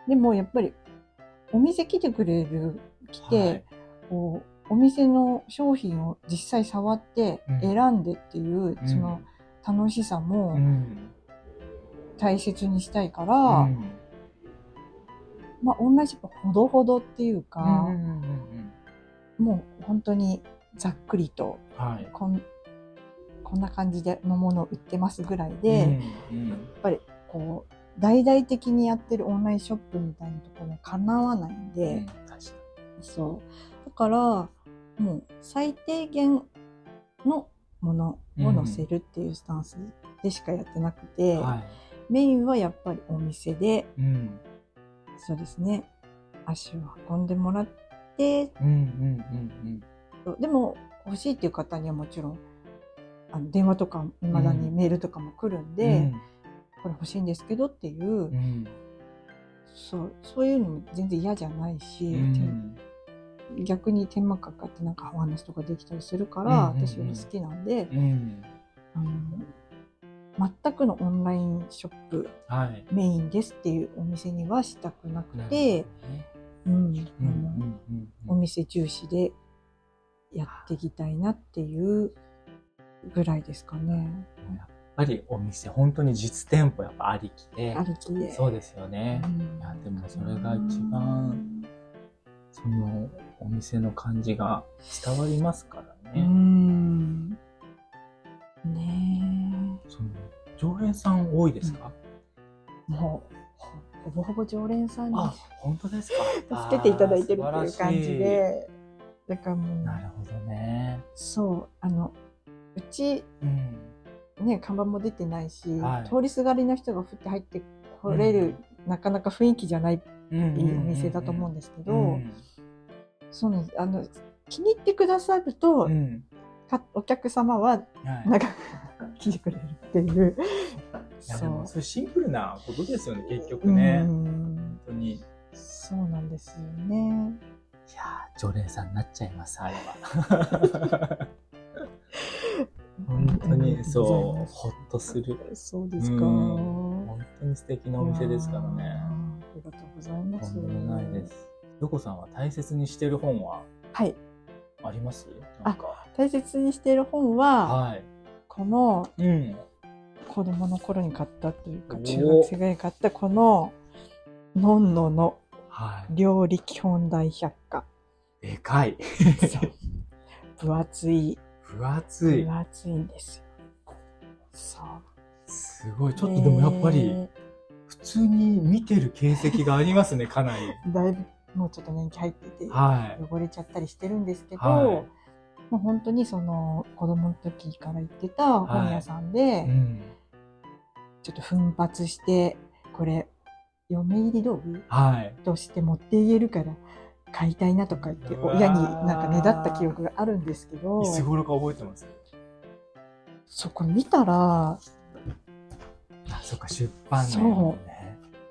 でもやっぱり、お店来てくれる、来て、はい、こう、お店の商品を実際触って選んでっていう、うん、その楽しさも大切にしたいから、うん。まあ、オンラインショップほどほどっていうか、もう本当にざっくりと、はい、こんこんな感じでのものを売ってますぐらいで、うんうん、やっぱりこう大々的にやってるオンラインショップみたいなところにかなわないんで、うん、そう。だからもう最低限のものを載せるっていうスタンスでしかやってなくて、はい、メインはやっぱりお店で、うん、そうですね。足を運んでもらって、うんうんうんうん、でも欲しいっていう方にはもちろんあの電話とかいまだにメールとかも来るんで、うん、これ欲しいんですけどっていう、うん、そうそういうのも全然嫌じゃないし、うん、逆に手間かかってなんかお話とかできたりするから、私は好きなんで、あの全くのオンラインショップ、はい、メインですっていうお店にはしたくなくて、お店重視でやっていきたいなっていうぐらいですかね。やっぱりお店、本当に実店舗やっぱありきで。ありきで。そうですよね。いや、でもそれが一番、そのお店の感じが伝わりますからね。うん。ねえ。その、常連さん多いですか、うん、もう、ほぼほぼ常連さんに。あ、本当ですか？(laughs) 助けていただいてるっていう感じで。だからもう。なるほどね。そう、あの、うち、うん、ね、看板も出てないし、はい、通りすがりの人がふって入ってこれる、うん、なかなか雰囲気じゃないいうお店だと思うんですけど、そうなんですあの気に入ってくださると、うん、お客様は長く、はい、来てくれるっていう。そうそれシンプルなことですよね結局ね。本当に。そうなんですよね。いや常連さんになっちゃいますあれは。(laughs) 本当にそう、ほっとする。そうですか。本当に素敵なお店ですからね。ありがとうございます。とんでもないです。よこさんは大切にしてる本ははい。あります？あ、大切にしてる本は、はい、この、うん、子供の頃に買ったというか、中学生ぐらいに買ったこの、のんのの料理基本大百科。でかい。分厚い分厚い。分厚いんですよ。そう。すごい。ちょっとでもやっぱり、普通に見てる形跡がありますね、(laughs) かなり。だいぶ、もうちょっと年季入ってて、はい、汚れちゃったりしてるんですけど、はい、もう本当にその、子供の時から行ってた本屋さんで、はいうん、ちょっと奮発して、これ、嫁入り道具、はい、として持っていけるから、買いたいなとか言って親になんかねだった記憶があるんですけど。いつ頃か覚えてます？そこ見たらあそっか出版ね。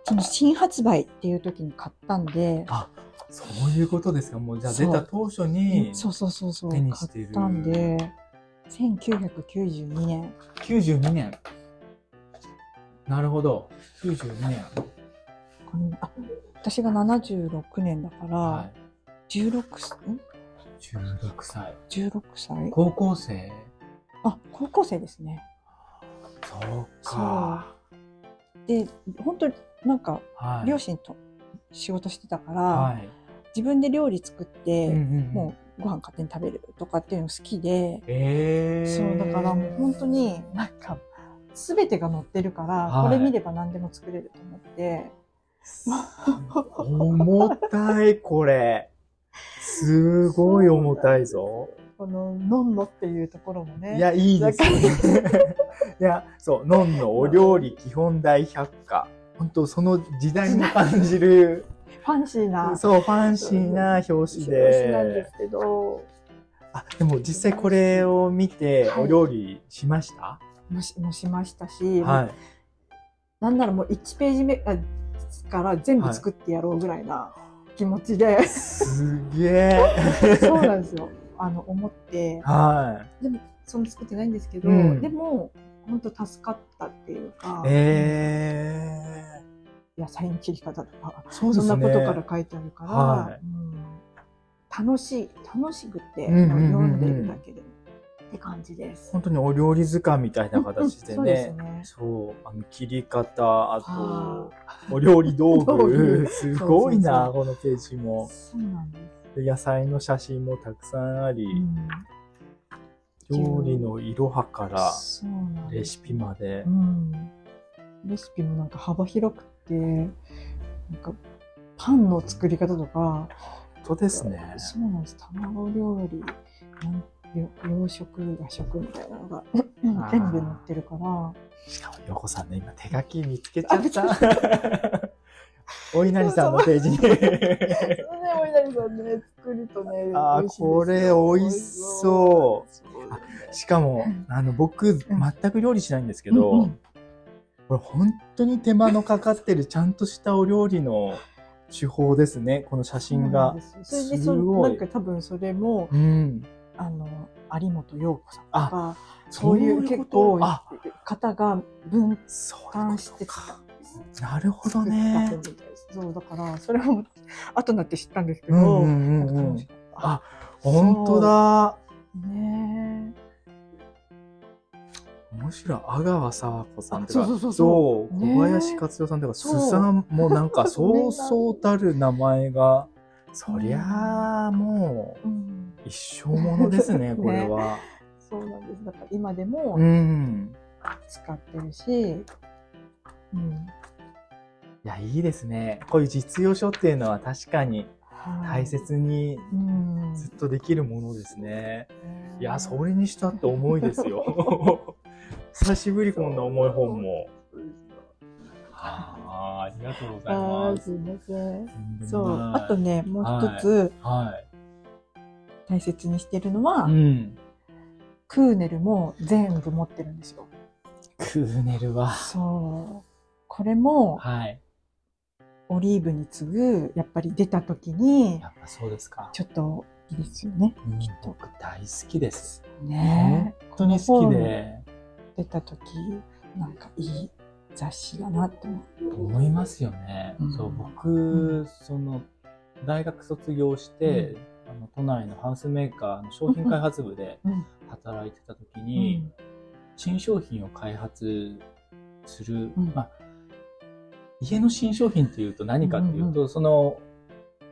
その新発売っていう時に買ったんで。あそういうことですか？もうじゃあ出た当初にそうそうそうそう買ったんで。1992年。92年。なるほど。92年。あ私が76年だから、はい、16歳 ?16 歳。16歳？高校生？あ、高校生ですね。そうか。で、本当になんか、はい、両親と仕事してたから、はい、自分で料理作って、うんうん、もうご飯勝手に食べるとかっていうの好きで、えー、そうだからもう本当になんか全てが載ってるから、はい、これ見れば何でも作れると思って、(laughs) 重たい、これ。すごい重たいぞ。この、のんのっていうところもね。いや、いいですね。(laughs) いや、そう、のんのお料理基本大百科。本当その時代に感じる。ファンシーな。そう、ファンシーな表紙で。表紙なんですけど。あ、でも実際これを見てお料理しました、はい、もしもしましたし、はい、なんならもう1ページ目、あから全部作ってやろうぐらいな気持ちで、はい、すげえ。(laughs) そうなんですよ。あの思って、はい、でもそんな作ってないんですけど、うん、でも本当助かったっていうか、えー、野菜の切り方とかそ、ね,、んなことから書いてあるから、はい。うん、楽しい楽しくて、読んでるだけでもって感じです。本当にお料理図鑑みたいな形でね。そうあの切り方、あと、お料理道具、すごいな、このページも。そうなんです。野菜の写真もたくさんあり、うん、料理のいろはからレシピまで、うん、レシピもなんか幅広くて、なんかパンの作り方とか、当ですね。そうなんです。卵料理、洋食、和食みたいなのが全部載ってるから。しかも、ヨコさんね、今手書き見つけちゃった。(laughs) お稲荷さんのページに。そうね、お稲荷さんね、作るとね。あ、これ美味しそう。しかも、あの、僕、全く料理しないんですけど、うんうん、これ本当に手間のかかってる、ちゃんとしたお料理の手法ですね、この写真が。それでそ、なんか多分それも、うん、有本陽子さんとか、そういう結構方が分担してた。なるほどね。そう、だから、それも後になって知ったんですけど、うんうんうん、あ、本当だ。ね面白い。阿川佐和子さんとか、そう。小林克代さんとか、すさんもなんか、そう (laughs) そうたる名前が、そりゃあ、もう、一生ものです (laughs) ね、これは。そうなんです。だから今でも、使ってるし、うん。いや、いいですね。こういう実用書っていうのは確かに大切にずっとできるものですね。いや、それにしたって重いですよ。(laughs) 久しぶりこんな重い本も。ああ、ありがとうございます。すみません。そう。あとね、もう一つ、はい、大切にしてるのは、うん、クーネルも全部持ってるんですよ。クーネルは。そう。これも、はい。オリーブに次ぐ、やっぱり出た時に、やっぱそうですか。ちょっといいですよね。きっと。僕大好きです。ね本当に好きで。出た時、なんかいい雑誌だなって思いますよね。うん、そう、僕、うん、その、大学卒業して、うん、あの都内のハウスメーカーの商品開発部で働いてた時に、新商品を開発する、まあ、家の新商品っていうと何かっていうと、その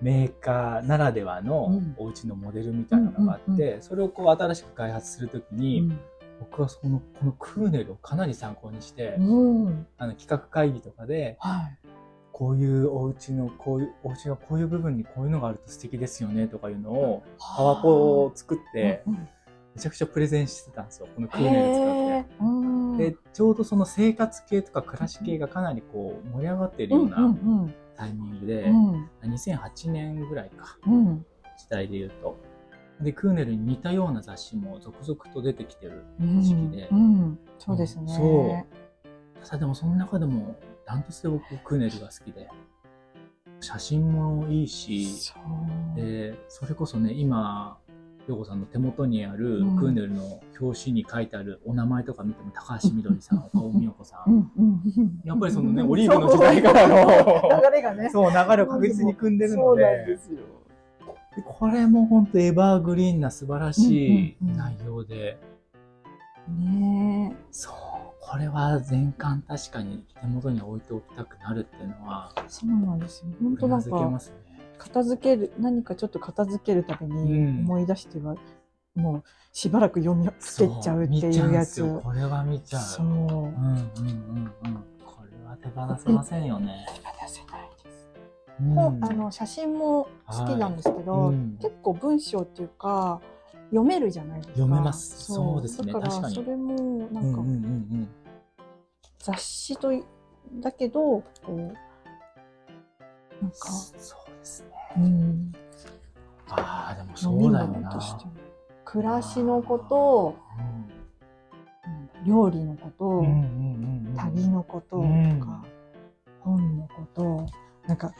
メーカーならではのお家のモデルみたいなのがあって、それをこう新しく開発するときに、うん、僕はそのこのクーネルをかなり参考にして、うん、あの企画会議とかで、はい、こういうお家のこういうお家のこういう部分にこういうのがあると素敵ですよねとかいうのをパワポを作って、めちゃくちゃプレゼンしてたんですよこのクーネル使って。でちょうどその生活系とか暮らし系がかなりこう盛り上がっているようなタイミングで、うん。うん、2008年ぐらいか、うん、時代で言うと。でクーネルに似たような雑誌も続々と出てきてる時期で、うん。うん、そうですね、そう。ただでもその中でもダントツで僕クーネルが好きで写真もいいしでそれこそね今陽子さんの手元にあるクーネルの表紙に書いてあるお名前とか見ても高橋みどりさん、(laughs) 岡尾美代子さん。やっぱりそのね、オリーブの時代からの (laughs) 流れがね。そう、流れを確実に組んでるので。で。これも本当エバーグリーンな素晴らしい内容で。ねそう。これは全巻確かに手元に置いておきたくなるっていうのは。そうなんですよ。本当なんか。片付ける何かちょっと片付けるたびに思い出しては、うん、もうしばらく読み捨てちゃうっていうやつ。これは見ちゃう。そう、うんうんうんうん、これは手放せませんよね。手放せないです、うん、あの写真も好きなんですけど、はい。うん、結構文章っていうか読めるじゃないですか。読めます。そう。ですね。だからそれもなんか、うんうんうんうん、雑誌とだけどこうなんかそうですね。うん、ああ、でもそうだよな。暮らしのこと、うん、料理のこと、うんうんうん、旅のこととか、うん、本のこと、なんか、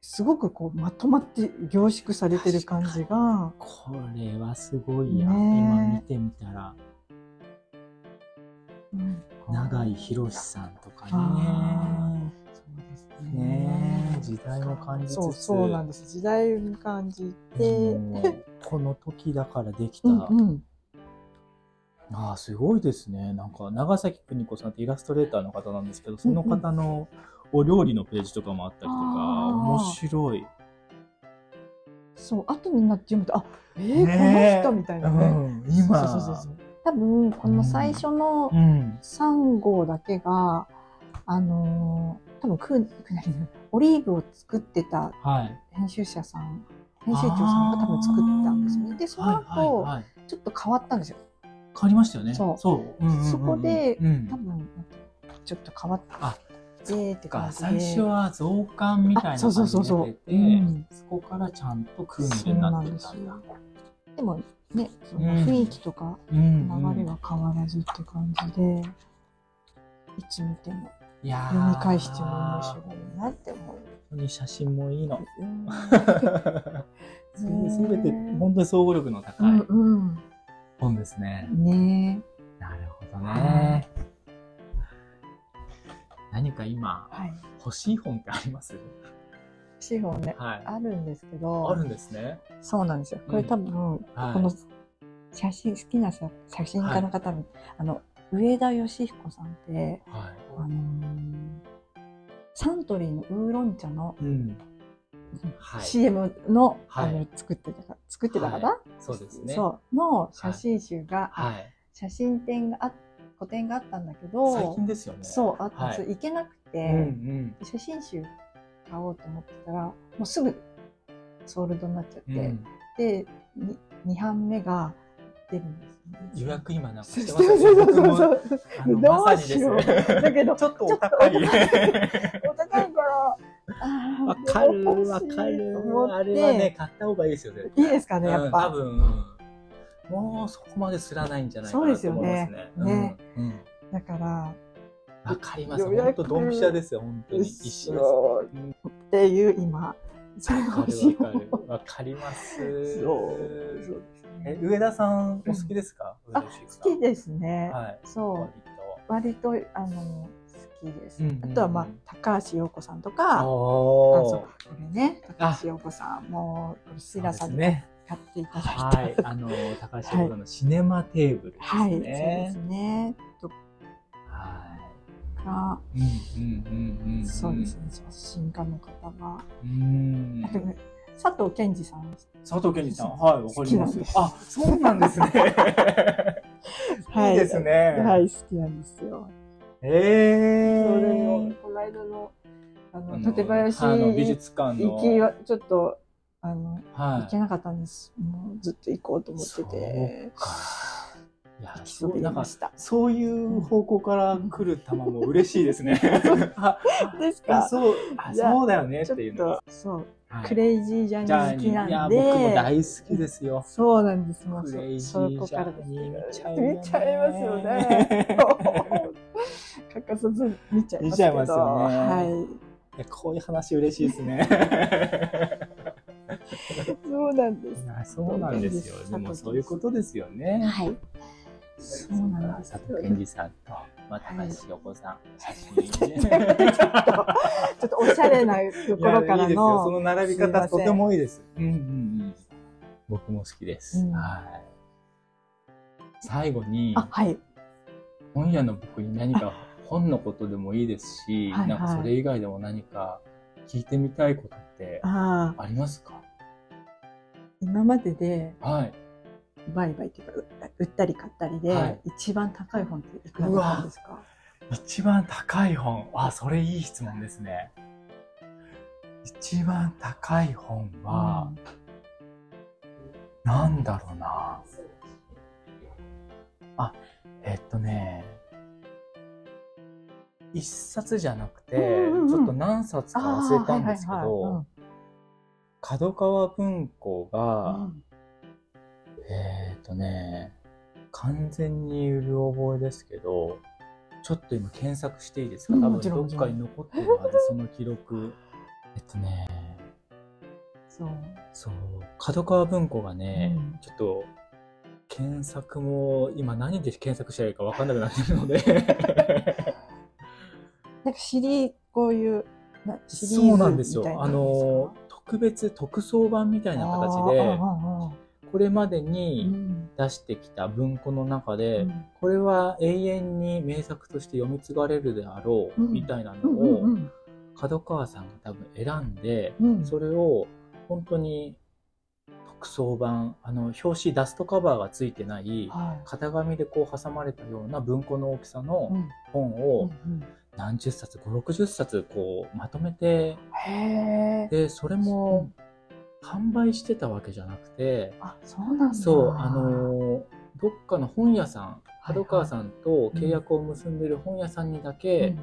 すごくこうまとまって凝縮されてる感じが。これはすごいや、ね、今見てみたら。うん、永井博さんとかね。ね時代も感じつつ。そうそうなんです。時代も感じて。この時だからできた、うんうん、ああすごいですね。なんか長崎邦子さんってイラストレーターの方なんですけどその方のお料理のページとかもあったりとか、面白い。そう後になって読むとあえー、ね、この人みたいなね、うん、今。そうそうそう多分この最初の3号だけが、うんあのー、多分クーオリーブを作ってた編集者さん、はい、編集長さんが多分作ったんですよね。で、その後、はいはい、ちょっと変わったんですよ。変わりましたよね。そう。そう。うんうんこで、うん、多分、ちょっと変わって、って感じで。最初は増刊みたいな感じでそうそうそう。うん、そこからちゃんとクールになってたんだ。でもね、その雰囲気とか流れは変わらずって感じで、いつ見ても読み返しても面白いなって思う。本当に写真もいいの。(laughs) すべて本当に総合力の高い。本ですね。ね。なるほどね。何か今、欲しい本ってあります？しい本ね、はい、あるんですけど。あるんですね。そうなんですよ。これ多分、うんはい、この写真、好きな写真家の方に、はい、あの、上田義彦さんって、はい、あのー、サントリーのウーロン茶の、うん。はい、CM の,、あの作ってたか、作ってたかな、そうですね。そう、の写真集が、はい、写真展があ、個展があったんだけど、最近ですよね。そう、あった、はい、行けなくて、うんうん、写真集買おうと思ってたら、もうすぐソールドになっちゃって、うん、で、2版目が出るんですね。予約今なんかしてますよね。僕も、あの、まさにです。だけど、ちょっとお高い。お高いから、わかる、わかる。あれはね、買った方がいいですよね。いいですかね、やっぱ。多分、もうそこまですらないんじゃないかなと思いますね。そうですよね。ね。だから、わかります。本当ドンピシャですよ、本当に。一緒。っていう今、わかります。そう。そうですね。上田さん、お好きですか、うん、あ、好きですね。はい。そう。割と、あの、好きです。あとは、まあ、高橋洋子さんとか、あ、そう、これね、高橋洋子さん、もう、さんで買っていただいた。はい。あの、高橋洋子さんのシネマテーブルですね。はい、そうですね。が、そうですね、写真家の方が。佐藤健二さん。佐藤健二さん、はい、わかります。あ、そうなんですね。(laughs) はい。いいですね。はい、好きなんですよ。ええー。それの、この間の、あの、館林美術館の。行きは、ちょっと、あの、はい、行けなかったんです。もうずっと行こうと思ってて。そうか。いなんかそういう方向から来る球も嬉しいですね。(laughs) ですかそうそうだよねっていうのそう、はい、クレイジージャーニー好きなんで。いや、僕も大好きですよ。そうなんです。もうクレイジージャーニー見ちゃ見ちゃいますよね。欠かさず見ちゃいます見ちゃいますよね。はい。いやこういう話嬉しいですね。(laughs) そうなんです。そうなんですよ。でもそういうことですよね。はい。そうなんです、佐藤健二さんと、まあ、高橋横さん、写真、(laughs) ちょっとおしゃれなところからの。その並び方とてもいいです。うんうんうん。僕も好きです。うん、はい。最後に、はい。本屋の僕に何か本のことでもいいですし、はいはい、なんかそれ以外でも何か聞いてみたいことってありますか？今までで、はい。売買っていうか、売ったり買ったりで、はい、一番高い本っていくらなんですか？一番高い本。あ、それいい質問ですね。一番高い本は、うん、なんだろうな。あ、えっとね、一冊じゃなくて、うんうんうん、ちょっと何冊か忘れたんですけど、角川文庫が、うんえっ、ー、とね、完全に売る覚えですけど、ちょっと今検索していいですか？多分どっかに残ってるはず、その記録。えっとね、そう。そう。角川文庫がね、うん、ちょっと、検索も、今何で検索したらいいか分かんなくなってるので (laughs) なんかシリ、こういう、シリーズそうなんですよ。あの、特別特装版みたいな形で、これまでに出してきた文庫の中で、うん、これは永遠に名作として読み継がれるであろうみたいなのを角川さんが多分選んで、うん、それを本当に特装版あの表紙ダストカバーがついてない、型紙でこう挟まれたような文庫の大きさの本を何十冊、5、60冊こうまとめて、で、それも販売してたわけじゃなくて、あ、そうなんだ。そう、あの、どっかの本屋さん、角川さんと契約を結んでる本屋さんにだけ、うん、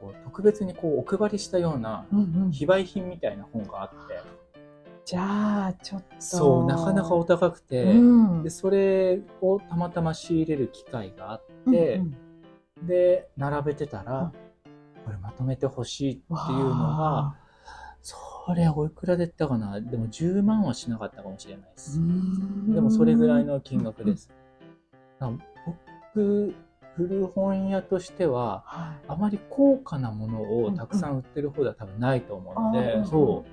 こう特別にこうお配りしたような非売品みたいな本があって、じゃあちょっと。そうなかなかお高くて、うん、でそれをたまたま仕入れる機会があって、うんうん、で並べてたら、これまとめてほしいっていうのがそれおいくらでったかな？でも10万はしなかったかもしれないです。でもそれぐらいの金額です。僕古本屋としては、はい、あまり高価なものをたくさん売ってる方では多分ないと思うので、うん。うん、そ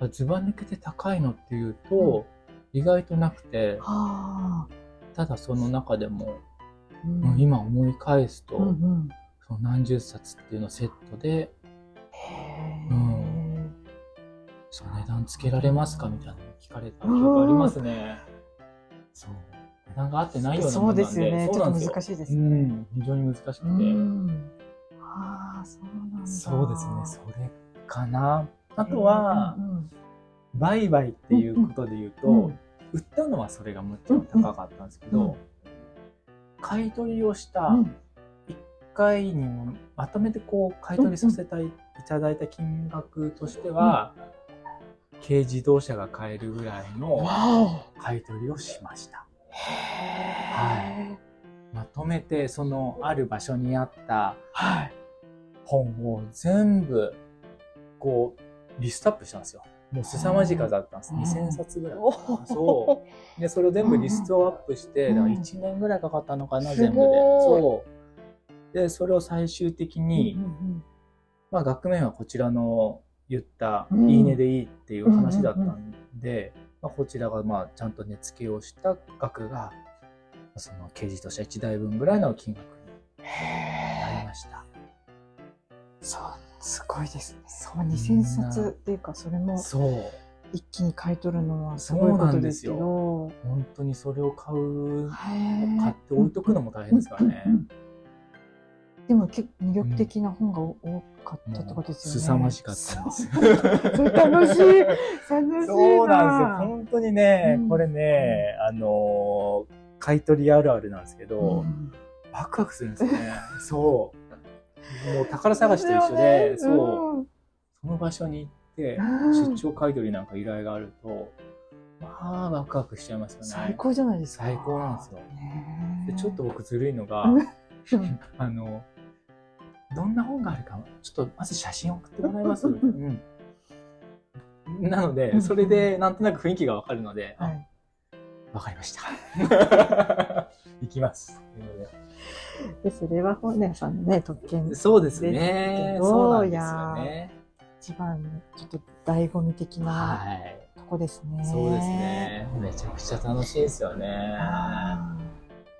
う。ずば抜けて高いのっていうと、意外となくて、ただその中でも、うん、今思い返すと、うんうん、その何十冊っていうのセットで、うん、その値段つけられますか？みたいなの聞かれた記憶ありますね。そう。値段が合ってないようなものなんで。そうですよね。ちょっと難しいですね。うん、非常に難しくて。ああ、そうなんだ。そうですね。それかな。あとは、売買っていうことで言うと、売ったのはそれがもちろん高かったんですけど、買い取りをした1回にまとめてこう買い取りさせていただいた金額としては、軽自動車が買えるぐらいの買い取りをしました。はい、まとめてそのある場所にあった本を全部こうリストアップしたんですよ。もう凄まじい数あったんです。2000冊ぐらい。そう。で、それを全部リストアップして、だから1年ぐらいかかったのかな、全部で。そう。で、それを最終的に、まあ、額面はこちらの言った、いいねでいいっていう話だったんで、まあ、こちらが、まあ、ちゃんと値付けをした額が、その、刑事として1台分ぐらいの金額になりました。そうすごいですね。そう、2000冊っていうか、それも、そう。一気に買い取るのはすごいことですけど。本当にそれを買う、買って置いとくのも大変ですからね。でも結構魅力的な本が多かったってことですよね。凄まじかったんですよ。(laughs) 楽しい。楽しい。そうなんですよ。本当にね、これね、あの、買い取りあるあるなんですけど、ワクワクするんですよね。そう。もう宝探しと一緒で、そう、その場所に行って、出張買い取りなんか依頼があると、まあ、ワクワクしちゃいますよね。最高じゃないですか。最高なんですよ。でちょっと僕ずるいのが、(laughs) あの、どんな本があるか、ちょっとまず写真送ってもらいますうん。なので、それでなんとなく雰囲気がわかるので、わ、はい、かりました。(laughs) 行きます。で、それは本屋さんのね、特権そうですね。そうなんですよね。一番、ちょっと醍醐味的なとこですね、はい。そうですね。めちゃくちゃ楽しいですよね。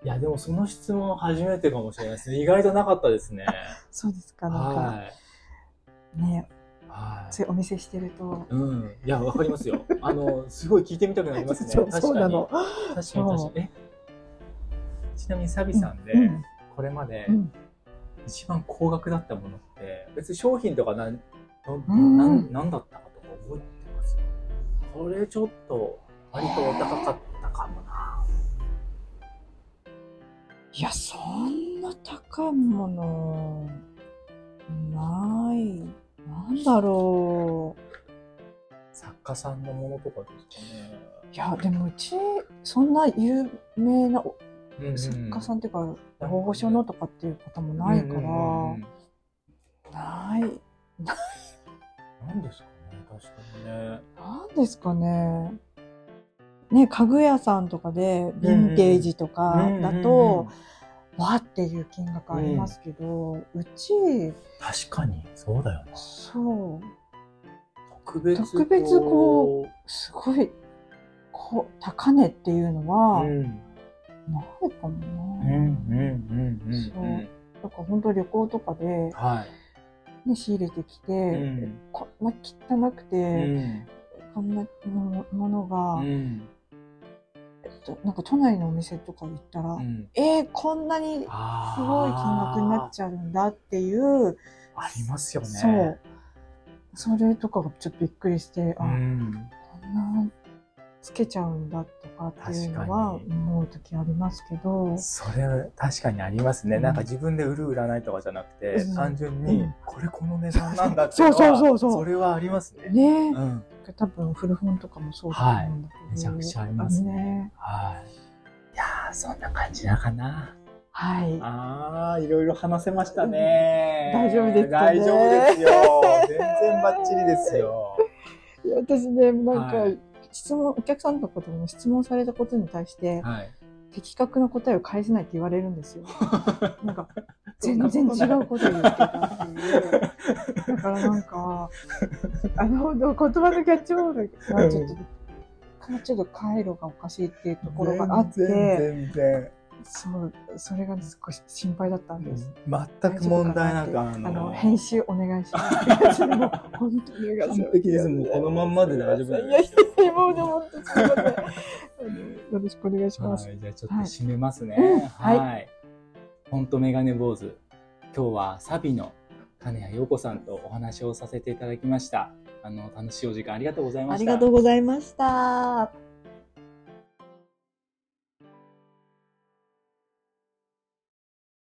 いや、でもその質問初めてかもしれないですね。意外となかったですね。(laughs) そうですか、なんか。はい、ねはい、そういうお店してると。うん。いや、わかりますよ。(laughs) あの、すごい聞いてみたくなりますね。そうなの。確かに確かに。えちなみにサビさんで、うんこれまで一番高額だったものって、別に商品とか何、何、何だったかとか覚えてます？これちょっと割とお高かったいや、そんな高いもの、ない。なんだろう。作家さんのものとかですかね。いや、でもうち、そんな有名な作家さんっていうか大御所のとかっていう方もないから、ないない何ですかね確かにね何ですかねね家具屋さんとかでヴィンテージとかだと、わっていう金額ありますけど、うち確かにそうだよね。そう。特別特別こうすごいこう高値っていうのは、うん。ないかもな。うんうんうんうん、そう。だから本当旅行とかで、はい、ね、仕入れてきて、うん、こんな汚くて、うん、こんなものが、なんか都内のお店とか行ったら、うん、えー、こんなにすごい金額になっちゃうんだっていう。ありますよね。そう。それとかがちょっとびっくりして、あ、うん、こんなつけちゃうんだとかっていうのは思う時ありますけど。それ確かにありますね。うん、なんか自分で売る売らないとかじゃなくて、うん、単純にこれこの値段なんだっていうのは、そうそうそうそう。それはありますね。ね、うん、多分古本とかもそうだと思うんだけど、はい、めちゃくちゃありますね。ねはい。いやそんな感じだかな。はい。ああ、いろいろ話せましたね。大丈夫ですか、ね、大丈夫ですよ。全然バッチリですよ。(laughs) いや私ね、なんか、はい質問、お客さんとかでも質問されたことに対して、はい、的確な答えを返せないって言われるんですよ。(laughs) なんか、全然違うこと言ってたっていう。だからなんか、あの、言葉のキャッチボールがちょっと、ちょっと回路がおかしいっていうところがあって、全然そうそれが少し心配だったんです。全く問題なくあの編集お願いします。も本当に完璧です。もうこのまんまで大丈夫です。いやいやもうでもすみません。よろしくお願いします。じゃあちょっと締めますね。はい。はい、ほんとメガネ坊主。今日はサビの金谷陽子さんとお話をさせていただきました。あの楽しいお時間ありがとうございました。ありがとうございました。